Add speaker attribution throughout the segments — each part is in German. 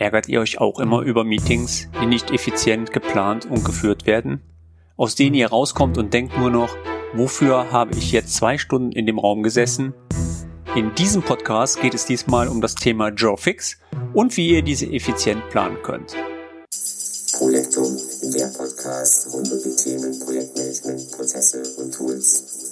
Speaker 1: Ärgert ihr euch auch immer über Meetings, die nicht effizient geplant und geführt werden? Aus denen ihr rauskommt und denkt nur noch, wofür habe ich jetzt zwei Stunden in dem Raum gesessen? In diesem Podcast geht es diesmal um das Thema JoeFix und wie ihr diese effizient planen könnt.
Speaker 2: Projektum, der Podcast rund um die Themen Projektmanagement, Prozesse und Tools.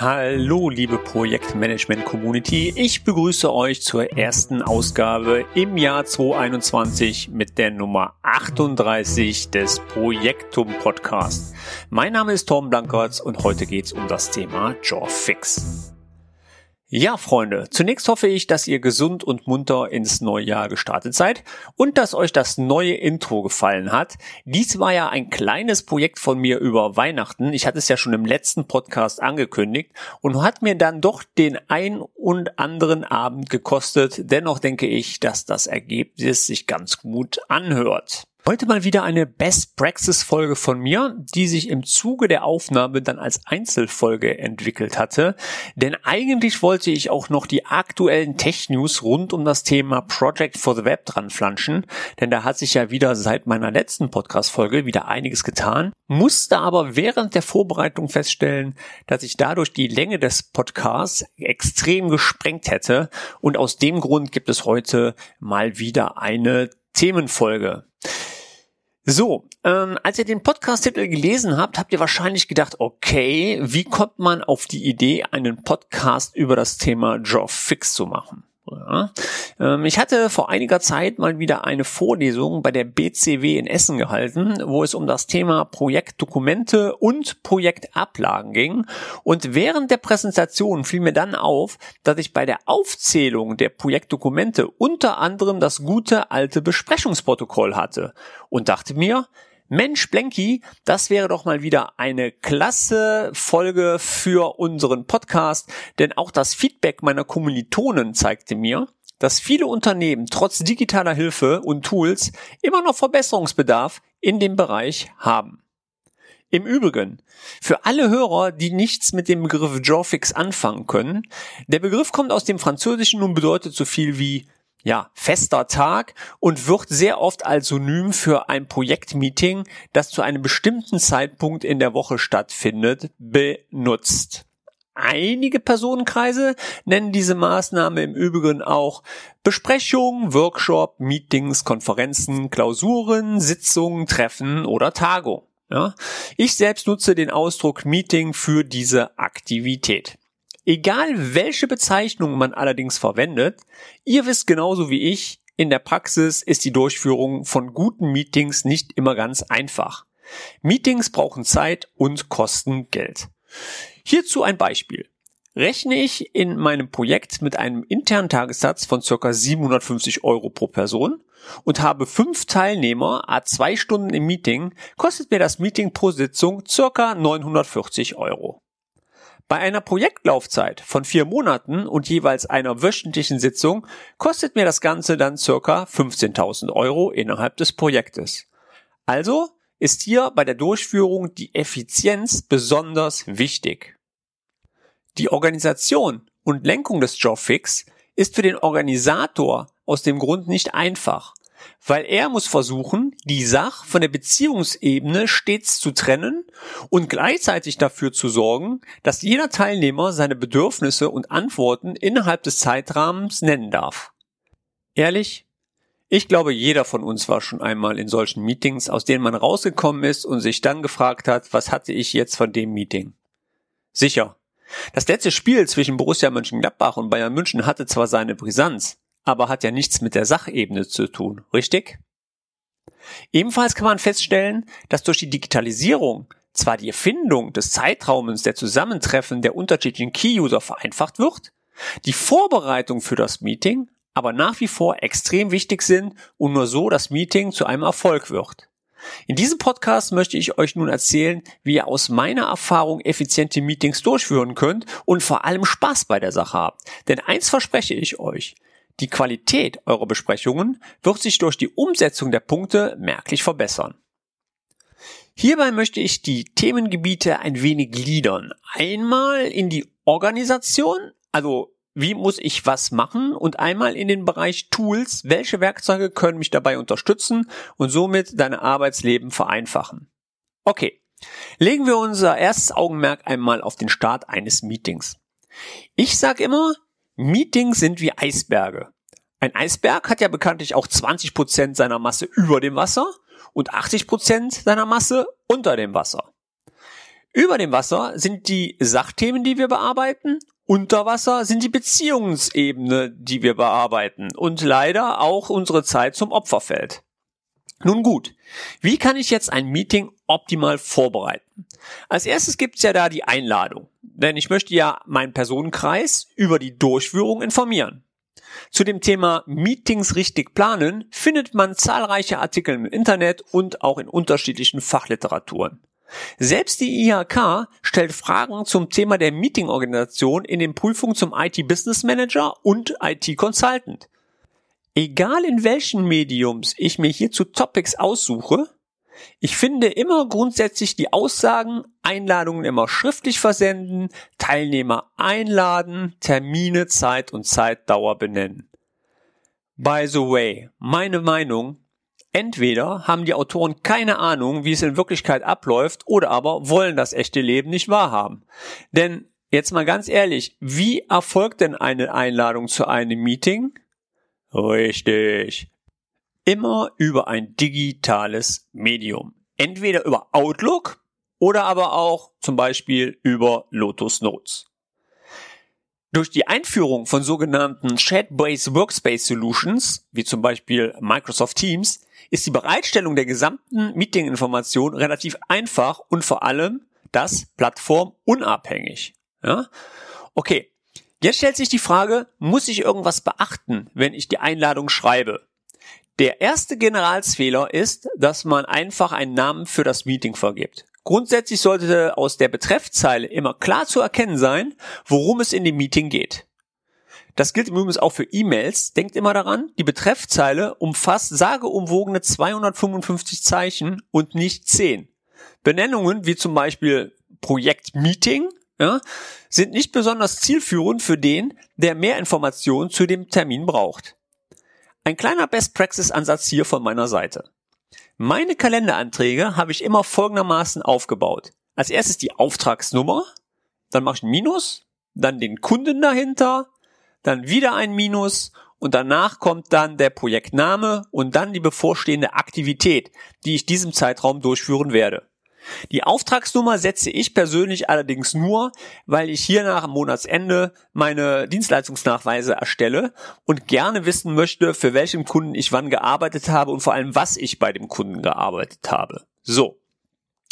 Speaker 1: Hallo, liebe Projektmanagement-Community. Ich begrüße euch zur ersten Ausgabe im Jahr 2021 mit der Nummer 38 des Projektum Podcast. Mein Name ist Tom Blankertz und heute geht es um das Thema JawFix. Ja, Freunde, zunächst hoffe ich, dass ihr gesund und munter ins neue Jahr gestartet seid und dass euch das neue Intro gefallen hat. Dies war ja ein kleines Projekt von mir über Weihnachten. Ich hatte es ja schon im letzten Podcast angekündigt und hat mir dann doch den ein und anderen Abend gekostet. Dennoch denke ich, dass das Ergebnis sich ganz gut anhört. Heute mal wieder eine Best Praxis Folge von mir, die sich im Zuge der Aufnahme dann als Einzelfolge entwickelt hatte. Denn eigentlich wollte ich auch noch die aktuellen Tech News rund um das Thema Project for the Web dran flanschen. Denn da hat sich ja wieder seit meiner letzten Podcast Folge wieder einiges getan. Musste aber während der Vorbereitung feststellen, dass ich dadurch die Länge des Podcasts extrem gesprengt hätte. Und aus dem Grund gibt es heute mal wieder eine Themenfolge. So, ähm, als ihr den Podcast-Titel gelesen habt, habt ihr wahrscheinlich gedacht, okay, wie kommt man auf die Idee, einen Podcast über das Thema Job Fix zu machen? Ja. Ähm, ich hatte vor einiger Zeit mal wieder eine Vorlesung bei der BCW in Essen gehalten, wo es um das Thema Projektdokumente und Projektablagen ging. Und während der Präsentation fiel mir dann auf, dass ich bei der Aufzählung der Projektdokumente unter anderem das gute alte Besprechungsprotokoll hatte und dachte mir, Mensch, Blenky, das wäre doch mal wieder eine klasse Folge für unseren Podcast, denn auch das Feedback meiner Kommilitonen zeigte mir, dass viele Unternehmen trotz digitaler Hilfe und Tools immer noch Verbesserungsbedarf in dem Bereich haben. Im Übrigen, für alle Hörer, die nichts mit dem Begriff Jawfix anfangen können, der Begriff kommt aus dem Französischen und bedeutet so viel wie ja, fester Tag und wird sehr oft als Synonym für ein Projektmeeting, das zu einem bestimmten Zeitpunkt in der Woche stattfindet, benutzt. Einige Personenkreise nennen diese Maßnahme im Übrigen auch Besprechungen, Workshop, Meetings, Konferenzen, Klausuren, Sitzungen, Treffen oder Tagung. Ja? Ich selbst nutze den Ausdruck Meeting für diese Aktivität. Egal welche Bezeichnung man allerdings verwendet, ihr wisst genauso wie ich, in der Praxis ist die Durchführung von guten Meetings nicht immer ganz einfach. Meetings brauchen Zeit und kosten Geld. Hierzu ein Beispiel. Rechne ich in meinem Projekt mit einem internen Tagessatz von ca. 750 Euro pro Person und habe fünf Teilnehmer, a zwei Stunden im Meeting, kostet mir das Meeting pro Sitzung ca. 940 Euro. Bei einer Projektlaufzeit von vier Monaten und jeweils einer wöchentlichen Sitzung kostet mir das Ganze dann circa 15.000 Euro innerhalb des Projektes. Also ist hier bei der Durchführung die Effizienz besonders wichtig. Die Organisation und Lenkung des Jobfix ist für den Organisator aus dem Grund nicht einfach, weil er muss versuchen, die Sach von der Beziehungsebene stets zu trennen und gleichzeitig dafür zu sorgen, dass jeder Teilnehmer seine Bedürfnisse und Antworten innerhalb des Zeitrahmens nennen darf. Ehrlich? Ich glaube, jeder von uns war schon einmal in solchen Meetings, aus denen man rausgekommen ist und sich dann gefragt hat, was hatte ich jetzt von dem Meeting? Sicher. Das letzte Spiel zwischen Borussia Mönchengladbach und Bayern München hatte zwar seine Brisanz, aber hat ja nichts mit der Sachebene zu tun, richtig? Ebenfalls kann man feststellen, dass durch die Digitalisierung zwar die Erfindung des Zeitraumes der Zusammentreffen der unterschiedlichen Key-User vereinfacht wird, die Vorbereitung für das Meeting aber nach wie vor extrem wichtig sind und nur so das Meeting zu einem Erfolg wird. In diesem Podcast möchte ich euch nun erzählen, wie ihr aus meiner Erfahrung effiziente Meetings durchführen könnt und vor allem Spaß bei der Sache habt. Denn eins verspreche ich euch. Die Qualität eurer Besprechungen wird sich durch die Umsetzung der Punkte merklich verbessern. Hierbei möchte ich die Themengebiete ein wenig gliedern. Einmal in die Organisation, also wie muss ich was machen und einmal in den Bereich Tools, welche Werkzeuge können mich dabei unterstützen und somit dein Arbeitsleben vereinfachen. Okay, legen wir unser erstes Augenmerk einmal auf den Start eines Meetings. Ich sage immer, Meetings sind wie Eisberge. Ein Eisberg hat ja bekanntlich auch 20 Prozent seiner Masse über dem Wasser und 80 Prozent seiner Masse unter dem Wasser. Über dem Wasser sind die Sachthemen, die wir bearbeiten. Unter Wasser sind die Beziehungsebene, die wir bearbeiten. Und leider auch unsere Zeit zum Opferfeld. Nun gut, wie kann ich jetzt ein Meeting optimal vorbereiten? Als erstes gibt's ja da die Einladung, denn ich möchte ja meinen Personenkreis über die Durchführung informieren. Zu dem Thema Meetings richtig planen findet man zahlreiche Artikel im Internet und auch in unterschiedlichen Fachliteraturen. Selbst die IHK stellt Fragen zum Thema der Meetingorganisation in den Prüfungen zum IT-Business Manager und IT-Consultant. Egal in welchen Mediums ich mir hierzu Topics aussuche, ich finde immer grundsätzlich die Aussagen, Einladungen immer schriftlich versenden, Teilnehmer einladen, Termine, Zeit und Zeitdauer benennen. By the way, meine Meinung, Entweder haben die Autoren keine Ahnung, wie es in Wirklichkeit abläuft, oder aber wollen das echte Leben nicht wahrhaben. Denn jetzt mal ganz ehrlich, wie erfolgt denn eine Einladung zu einem Meeting? Richtig. Immer über ein digitales Medium. Entweder über Outlook oder aber auch zum Beispiel über Lotus Notes. Durch die Einführung von sogenannten Chat-Based Workspace Solutions, wie zum Beispiel Microsoft Teams, ist die Bereitstellung der gesamten Meeting-Information relativ einfach und vor allem das plattformunabhängig. Ja? Okay, jetzt stellt sich die Frage, muss ich irgendwas beachten, wenn ich die Einladung schreibe? Der erste Generalsfehler ist, dass man einfach einen Namen für das Meeting vergibt. Grundsätzlich sollte aus der Betreffzeile immer klar zu erkennen sein, worum es in dem Meeting geht. Das gilt übrigens auch für E-Mails. Denkt immer daran, die Betreffzeile umfasst sageumwogene 255 Zeichen und nicht 10. Benennungen wie zum Beispiel Projekt Meeting ja, sind nicht besonders zielführend für den, der mehr Informationen zu dem Termin braucht. Ein kleiner Best-Praxis-Ansatz hier von meiner Seite. Meine Kalenderanträge habe ich immer folgendermaßen aufgebaut. Als erstes die Auftragsnummer, dann mache ich ein Minus, dann den Kunden dahinter, dann wieder ein Minus und danach kommt dann der Projektname und dann die bevorstehende Aktivität, die ich diesem Zeitraum durchführen werde. Die Auftragsnummer setze ich persönlich allerdings nur, weil ich hier nach Monatsende meine Dienstleistungsnachweise erstelle und gerne wissen möchte, für welchen Kunden ich wann gearbeitet habe und vor allem, was ich bei dem Kunden gearbeitet habe. So.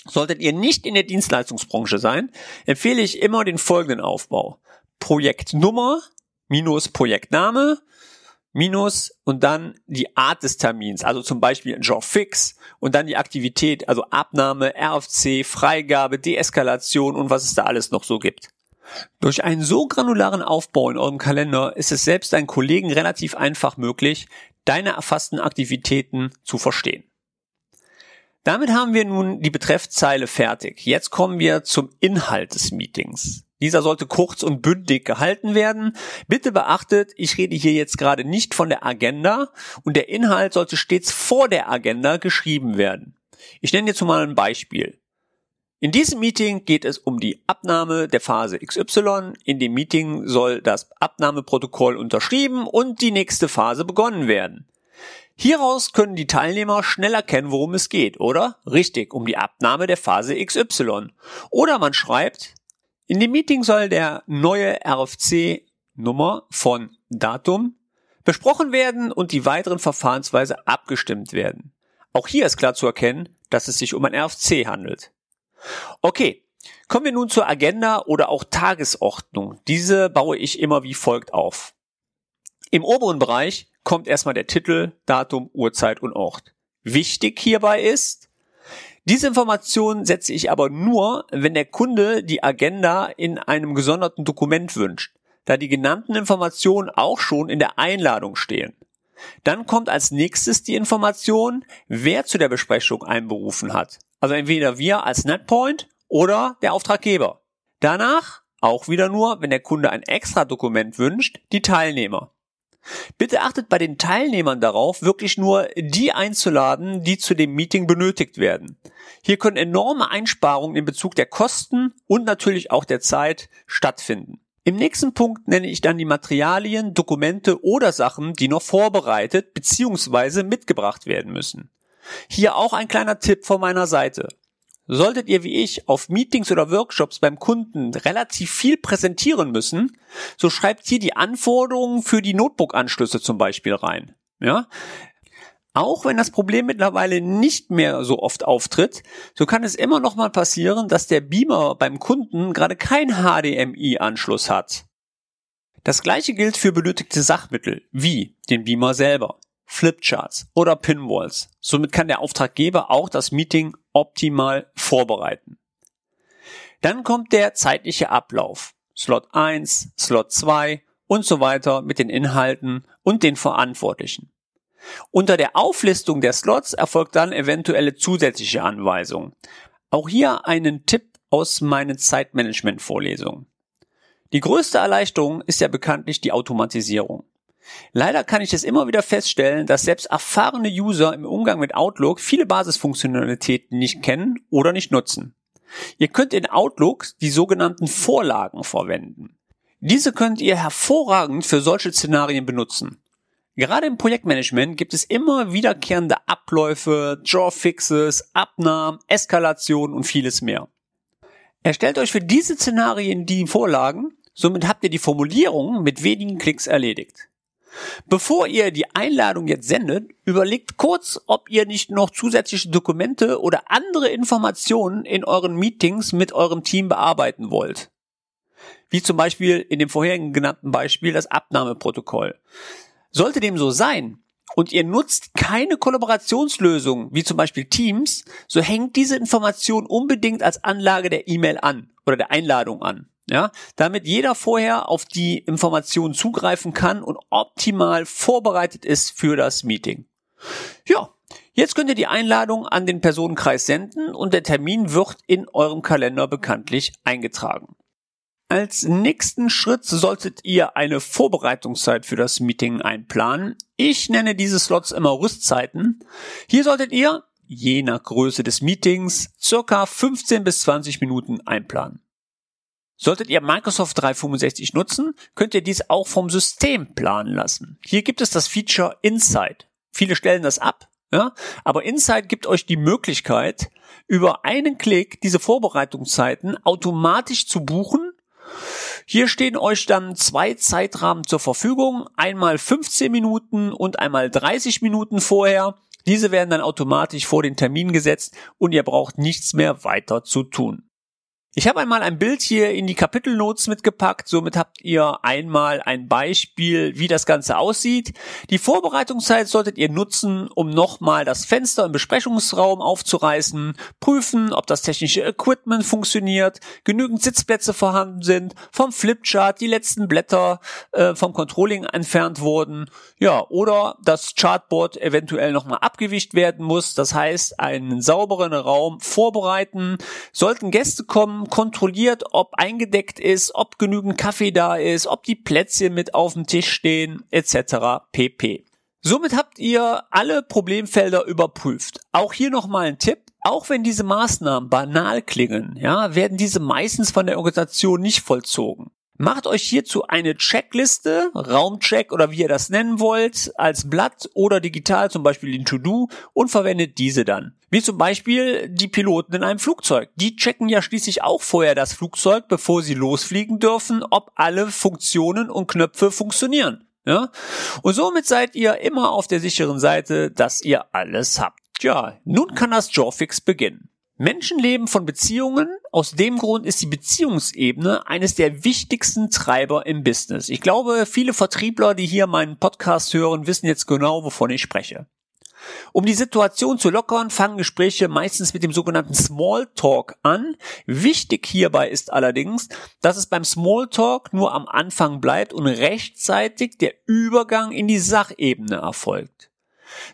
Speaker 1: Solltet ihr nicht in der Dienstleistungsbranche sein, empfehle ich immer den folgenden Aufbau. Projektnummer, minus Projektname, minus und dann die Art des Termins, also zum Beispiel ein Job fix und dann die Aktivität, also Abnahme, RFC, Freigabe, Deeskalation und was es da alles noch so gibt. Durch einen so granularen Aufbau in eurem Kalender ist es selbst deinen Kollegen relativ einfach möglich, deine erfassten Aktivitäten zu verstehen. Damit haben wir nun die Betreffzeile fertig. Jetzt kommen wir zum Inhalt des Meetings. Dieser sollte kurz und bündig gehalten werden. Bitte beachtet, ich rede hier jetzt gerade nicht von der Agenda und der Inhalt sollte stets vor der Agenda geschrieben werden. Ich nenne jetzt mal ein Beispiel. In diesem Meeting geht es um die Abnahme der Phase XY. In dem Meeting soll das Abnahmeprotokoll unterschrieben und die nächste Phase begonnen werden. Hieraus können die Teilnehmer schnell erkennen, worum es geht, oder? Richtig, um die Abnahme der Phase XY. Oder man schreibt, in dem Meeting soll der neue RFC-Nummer von Datum besprochen werden und die weiteren Verfahrensweise abgestimmt werden. Auch hier ist klar zu erkennen, dass es sich um ein RFC handelt. Okay, kommen wir nun zur Agenda oder auch Tagesordnung. Diese baue ich immer wie folgt auf. Im oberen Bereich kommt erstmal der Titel, Datum, Uhrzeit und Ort. Wichtig hierbei ist, Diese Information setze ich aber nur, wenn der Kunde die Agenda in einem gesonderten Dokument wünscht, da die genannten Informationen auch schon in der Einladung stehen. Dann kommt als nächstes die Information, wer zu der Besprechung einberufen hat. Also entweder wir als NetPoint oder der Auftraggeber. Danach, auch wieder nur, wenn der Kunde ein extra Dokument wünscht, die Teilnehmer. Bitte achtet bei den Teilnehmern darauf, wirklich nur die einzuladen, die zu dem Meeting benötigt werden. Hier können enorme Einsparungen in Bezug der Kosten und natürlich auch der Zeit stattfinden. Im nächsten Punkt nenne ich dann die Materialien, Dokumente oder Sachen, die noch vorbereitet bzw. mitgebracht werden müssen. Hier auch ein kleiner Tipp von meiner Seite. Solltet ihr wie ich auf Meetings oder Workshops beim Kunden relativ viel präsentieren müssen, so schreibt hier die Anforderungen für die Notebook-Anschlüsse zum Beispiel rein. Ja? Auch wenn das Problem mittlerweile nicht mehr so oft auftritt, so kann es immer noch mal passieren, dass der Beamer beim Kunden gerade kein HDMI-Anschluss hat. Das gleiche gilt für benötigte Sachmittel, wie den Beamer selber. Flipcharts oder Pinwalls. Somit kann der Auftraggeber auch das Meeting optimal vorbereiten. Dann kommt der zeitliche Ablauf. Slot 1, Slot 2 und so weiter mit den Inhalten und den Verantwortlichen. Unter der Auflistung der Slots erfolgt dann eventuelle zusätzliche Anweisungen. Auch hier einen Tipp aus meinen Zeitmanagement-Vorlesungen. Die größte Erleichterung ist ja bekanntlich die Automatisierung. Leider kann ich es immer wieder feststellen, dass selbst erfahrene User im Umgang mit Outlook viele Basisfunktionalitäten nicht kennen oder nicht nutzen. Ihr könnt in Outlook die sogenannten Vorlagen verwenden. Diese könnt ihr hervorragend für solche Szenarien benutzen. Gerade im Projektmanagement gibt es immer wiederkehrende Abläufe, Drawfixes, Abnahmen, Eskalation und vieles mehr. Erstellt euch für diese Szenarien die Vorlagen, somit habt ihr die Formulierung mit wenigen Klicks erledigt. Bevor ihr die Einladung jetzt sendet, überlegt kurz, ob ihr nicht noch zusätzliche Dokumente oder andere Informationen in euren Meetings mit eurem Team bearbeiten wollt. Wie zum Beispiel in dem vorherigen genannten Beispiel das Abnahmeprotokoll. Sollte dem so sein und ihr nutzt keine Kollaborationslösung, wie zum Beispiel Teams, so hängt diese Information unbedingt als Anlage der E-Mail an oder der Einladung an. Ja, damit jeder vorher auf die Informationen zugreifen kann und optimal vorbereitet ist für das Meeting. Ja, jetzt könnt ihr die Einladung an den Personenkreis senden und der Termin wird in eurem Kalender bekanntlich eingetragen. Als nächsten Schritt solltet ihr eine Vorbereitungszeit für das Meeting einplanen. Ich nenne diese Slots immer Rüstzeiten. Hier solltet ihr, je nach Größe des Meetings, circa 15 bis 20 Minuten einplanen. Solltet ihr Microsoft 365 nutzen, könnt ihr dies auch vom System planen lassen. Hier gibt es das Feature Insight. Viele stellen das ab, ja, aber Insight gibt euch die Möglichkeit, über einen Klick diese Vorbereitungszeiten automatisch zu buchen. Hier stehen euch dann zwei Zeitrahmen zur Verfügung, einmal 15 Minuten und einmal 30 Minuten vorher. Diese werden dann automatisch vor den Termin gesetzt und ihr braucht nichts mehr weiter zu tun. Ich habe einmal ein Bild hier in die Kapitelnotes mitgepackt. Somit habt ihr einmal ein Beispiel, wie das Ganze aussieht. Die Vorbereitungszeit solltet ihr nutzen, um nochmal das Fenster im Besprechungsraum aufzureißen, prüfen, ob das technische Equipment funktioniert, genügend Sitzplätze vorhanden sind, vom Flipchart die letzten Blätter äh, vom Controlling entfernt wurden, ja, oder das Chartboard eventuell nochmal abgewicht werden muss. Das heißt, einen sauberen Raum vorbereiten. Sollten Gäste kommen, kontrolliert, ob eingedeckt ist, ob genügend Kaffee da ist, ob die Plätzchen mit auf dem Tisch stehen, etc. pp. Somit habt ihr alle Problemfelder überprüft. Auch hier nochmal ein Tipp. Auch wenn diese Maßnahmen banal klingen, ja, werden diese meistens von der Organisation nicht vollzogen. Macht euch hierzu eine Checkliste, Raumcheck oder wie ihr das nennen wollt, als Blatt oder digital, zum Beispiel in To-Do und verwendet diese dann. Wie zum Beispiel die Piloten in einem Flugzeug. Die checken ja schließlich auch vorher das Flugzeug, bevor sie losfliegen dürfen, ob alle Funktionen und Knöpfe funktionieren. Ja? Und somit seid ihr immer auf der sicheren Seite, dass ihr alles habt. Tja, nun kann das Jawfix beginnen. Menschen leben von Beziehungen. Aus dem Grund ist die Beziehungsebene eines der wichtigsten Treiber im Business. Ich glaube, viele Vertriebler, die hier meinen Podcast hören, wissen jetzt genau, wovon ich spreche. Um die Situation zu lockern, fangen Gespräche meistens mit dem sogenannten Smalltalk an. Wichtig hierbei ist allerdings, dass es beim Smalltalk nur am Anfang bleibt und rechtzeitig der Übergang in die Sachebene erfolgt.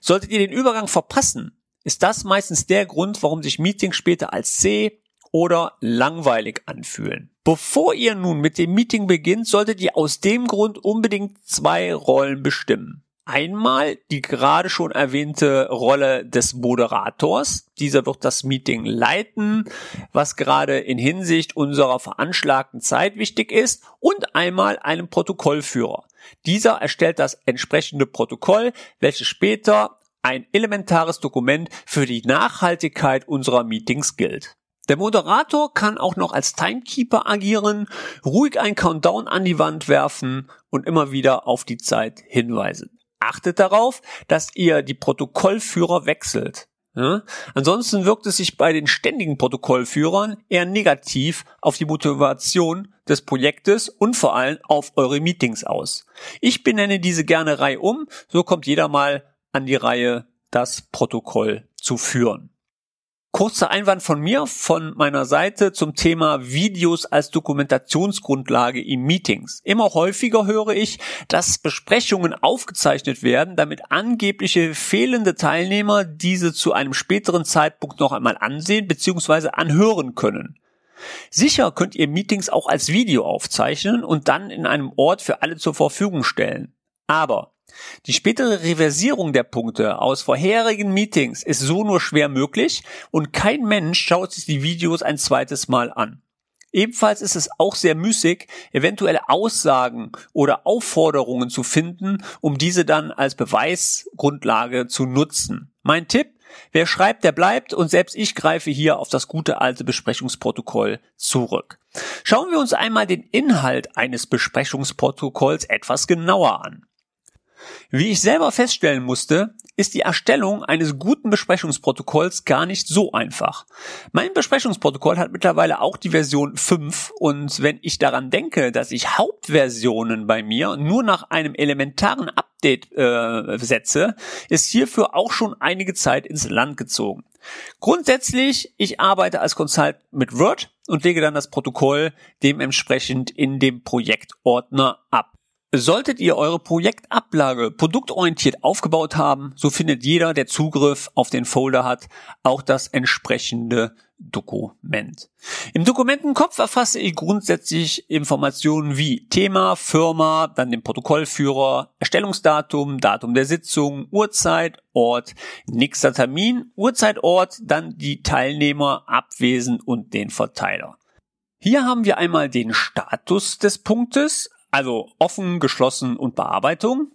Speaker 1: Solltet ihr den Übergang verpassen, ist das meistens der Grund, warum sich Meetings später als zäh oder langweilig anfühlen. Bevor ihr nun mit dem Meeting beginnt, solltet ihr aus dem Grund unbedingt zwei Rollen bestimmen. Einmal die gerade schon erwähnte Rolle des Moderators. Dieser wird das Meeting leiten, was gerade in Hinsicht unserer veranschlagten Zeit wichtig ist. Und einmal einen Protokollführer. Dieser erstellt das entsprechende Protokoll, welches später ein elementares Dokument für die Nachhaltigkeit unserer Meetings gilt. Der Moderator kann auch noch als Timekeeper agieren, ruhig ein Countdown an die Wand werfen und immer wieder auf die Zeit hinweisen. Achtet darauf, dass ihr die Protokollführer wechselt. Ja? Ansonsten wirkt es sich bei den ständigen Protokollführern eher negativ auf die Motivation des Projektes und vor allem auf eure Meetings aus. Ich benenne diese gerne Reihe um, so kommt jeder mal an die Reihe, das Protokoll zu führen. Kurzer Einwand von mir, von meiner Seite zum Thema Videos als Dokumentationsgrundlage in Meetings. Immer häufiger höre ich, dass Besprechungen aufgezeichnet werden, damit angebliche fehlende Teilnehmer diese zu einem späteren Zeitpunkt noch einmal ansehen bzw. anhören können. Sicher könnt ihr Meetings auch als Video aufzeichnen und dann in einem Ort für alle zur Verfügung stellen. Aber die spätere Reversierung der Punkte aus vorherigen Meetings ist so nur schwer möglich und kein Mensch schaut sich die Videos ein zweites Mal an. Ebenfalls ist es auch sehr müßig, eventuelle Aussagen oder Aufforderungen zu finden, um diese dann als Beweisgrundlage zu nutzen. Mein Tipp, wer schreibt, der bleibt und selbst ich greife hier auf das gute alte Besprechungsprotokoll zurück. Schauen wir uns einmal den Inhalt eines Besprechungsprotokolls etwas genauer an. Wie ich selber feststellen musste, ist die Erstellung eines guten Besprechungsprotokolls gar nicht so einfach. Mein Besprechungsprotokoll hat mittlerweile auch die Version 5 und wenn ich daran denke, dass ich Hauptversionen bei mir nur nach einem elementaren Update äh, setze, ist hierfür auch schon einige Zeit ins Land gezogen. Grundsätzlich, ich arbeite als Consult mit Word und lege dann das Protokoll dementsprechend in dem Projektordner ab. Solltet ihr eure Projektablage produktorientiert aufgebaut haben, so findet jeder, der Zugriff auf den Folder hat, auch das entsprechende Dokument. Im Dokumentenkopf erfasse ich grundsätzlich Informationen wie Thema, Firma, dann den Protokollführer, Erstellungsdatum, Datum der Sitzung, Uhrzeit, Ort, nächster Termin, Uhrzeit, Ort, dann die Teilnehmer, Abwesen und den Verteiler. Hier haben wir einmal den Status des Punktes, also offen, geschlossen und Bearbeitung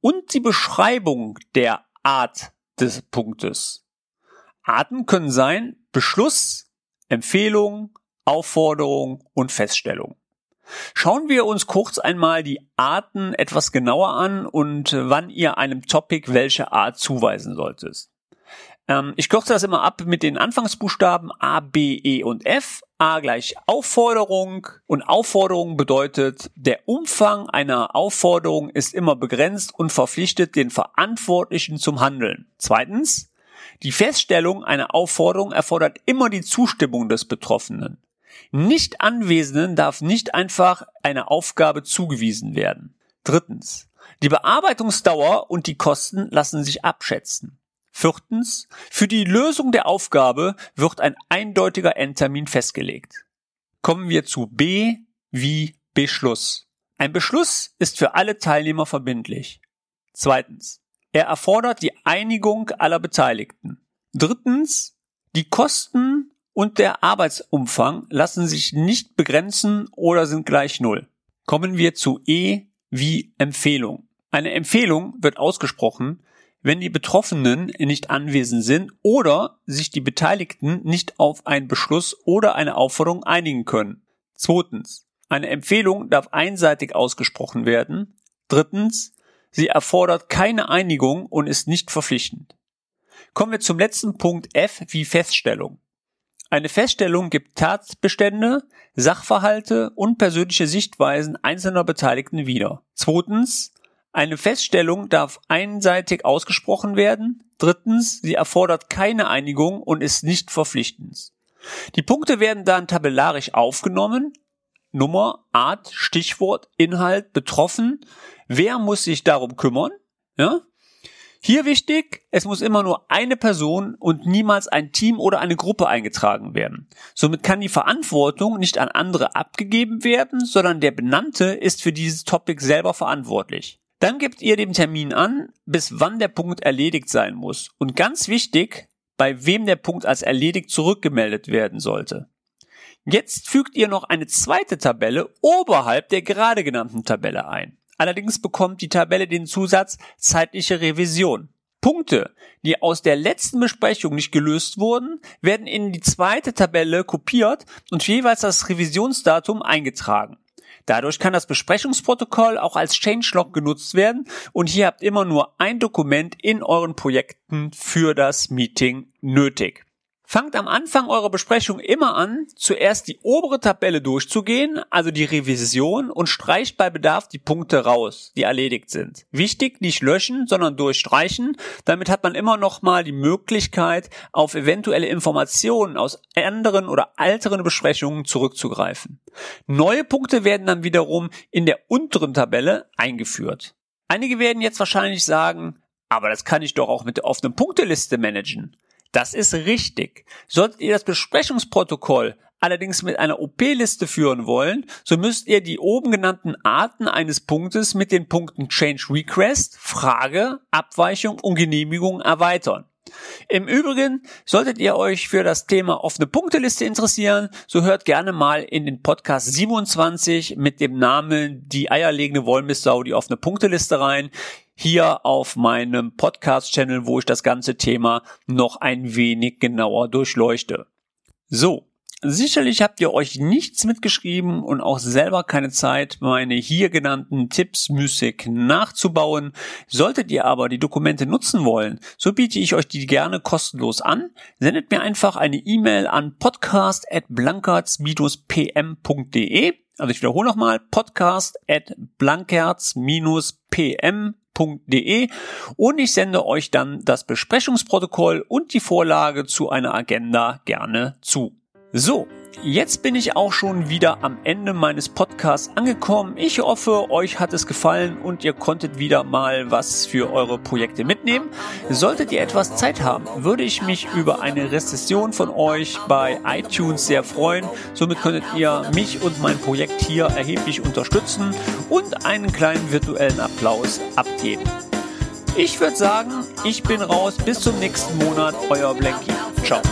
Speaker 1: und die Beschreibung der Art des Punktes. Arten können sein Beschluss, Empfehlung, Aufforderung und Feststellung. Schauen wir uns kurz einmal die Arten etwas genauer an und wann ihr einem Topic welche Art zuweisen solltet. Ähm, ich kürze das immer ab mit den Anfangsbuchstaben A, B, E und F. A gleich Aufforderung und Aufforderung bedeutet, der Umfang einer Aufforderung ist immer begrenzt und verpflichtet den Verantwortlichen zum Handeln. Zweitens, die Feststellung einer Aufforderung erfordert immer die Zustimmung des Betroffenen. Nicht Anwesenden darf nicht einfach eine Aufgabe zugewiesen werden. Drittens, die Bearbeitungsdauer und die Kosten lassen sich abschätzen. Viertens, für die Lösung der Aufgabe wird ein eindeutiger Endtermin festgelegt. Kommen wir zu B wie Beschluss. Ein Beschluss ist für alle Teilnehmer verbindlich. Zweitens, er erfordert die Einigung aller Beteiligten. Drittens, die Kosten und der Arbeitsumfang lassen sich nicht begrenzen oder sind gleich Null. Kommen wir zu E wie Empfehlung. Eine Empfehlung wird ausgesprochen, wenn die Betroffenen nicht anwesend sind oder sich die Beteiligten nicht auf einen Beschluss oder eine Aufforderung einigen können. Zweitens. Eine Empfehlung darf einseitig ausgesprochen werden. Drittens. Sie erfordert keine Einigung und ist nicht verpflichtend. Kommen wir zum letzten Punkt F wie Feststellung. Eine Feststellung gibt Tatbestände, Sachverhalte und persönliche Sichtweisen einzelner Beteiligten wieder. Zweitens, Eine Feststellung darf einseitig ausgesprochen werden. Drittens, sie erfordert keine Einigung und ist nicht verpflichtend. Die Punkte werden dann tabellarisch aufgenommen. Nummer, Art, Stichwort, Inhalt, betroffen. Wer muss sich darum kümmern? Ja? Hier wichtig, es muss immer nur eine Person und niemals ein Team oder eine Gruppe eingetragen werden. Somit kann die Verantwortung nicht an andere abgegeben werden, sondern der Benannte ist für dieses Topic selber verantwortlich. Dann gebt ihr dem Termin an, bis wann der Punkt erledigt sein muss. Und ganz wichtig, bei wem der Punkt als erledigt zurückgemeldet werden sollte. Jetzt fügt ihr noch eine zweite Tabelle oberhalb der gerade genannten Tabelle ein. Allerdings bekommt die Tabelle den Zusatz zeitliche Revision. Punkte, die aus der letzten Besprechung nicht gelöst wurden, werden in die zweite Tabelle kopiert und jeweils das Revisionsdatum eingetragen. Dadurch kann das Besprechungsprotokoll auch als Changelog genutzt werden und hier habt immer nur ein Dokument in euren Projekten für das Meeting nötig. Fangt am Anfang eurer Besprechung immer an, zuerst die obere Tabelle durchzugehen, also die Revision, und streicht bei Bedarf die Punkte raus, die erledigt sind. Wichtig, nicht löschen, sondern durchstreichen. Damit hat man immer noch mal die Möglichkeit, auf eventuelle Informationen aus anderen oder älteren Besprechungen zurückzugreifen. Neue Punkte werden dann wiederum in der unteren Tabelle eingeführt. Einige werden jetzt wahrscheinlich sagen, aber das kann ich doch auch mit der offenen Punkteliste managen. Das ist richtig. Solltet ihr das Besprechungsprotokoll allerdings mit einer OP-Liste führen wollen, so müsst ihr die oben genannten Arten eines Punktes mit den Punkten Change Request, Frage, Abweichung und Genehmigung erweitern. Im Übrigen, solltet ihr euch für das Thema offene Punkteliste interessieren, so hört gerne mal in den Podcast 27 mit dem Namen Die eierlegende Wollmissau, die offene Punkteliste rein hier auf meinem Podcast-Channel, wo ich das ganze Thema noch ein wenig genauer durchleuchte. So, Sicherlich habt ihr euch nichts mitgeschrieben und auch selber keine Zeit, meine hier genannten Tipps müßig nachzubauen. Solltet ihr aber die Dokumente nutzen wollen, so biete ich euch die gerne kostenlos an. Sendet mir einfach eine E-Mail an podcast.blankertz-pm.de. Also ich wiederhole nochmal, podcast.blankertz-pm.de www.ecom.de und ich sende euch dann das Besprechungsprotokoll und die Vorlage zu einer Agenda gerne zu. So, Jetzt bin ich auch schon wieder am Ende meines Podcasts angekommen. Ich hoffe, euch hat es gefallen und ihr konntet wieder mal was für eure Projekte mitnehmen. Solltet ihr etwas Zeit haben, würde ich mich über eine Rezession von euch bei iTunes sehr freuen. Somit könntet ihr mich und mein Projekt hier erheblich unterstützen und einen kleinen virtuellen Applaus abgeben. Ich würde sagen, ich bin raus. Bis zum nächsten Monat. Euer Blanky. Ciao.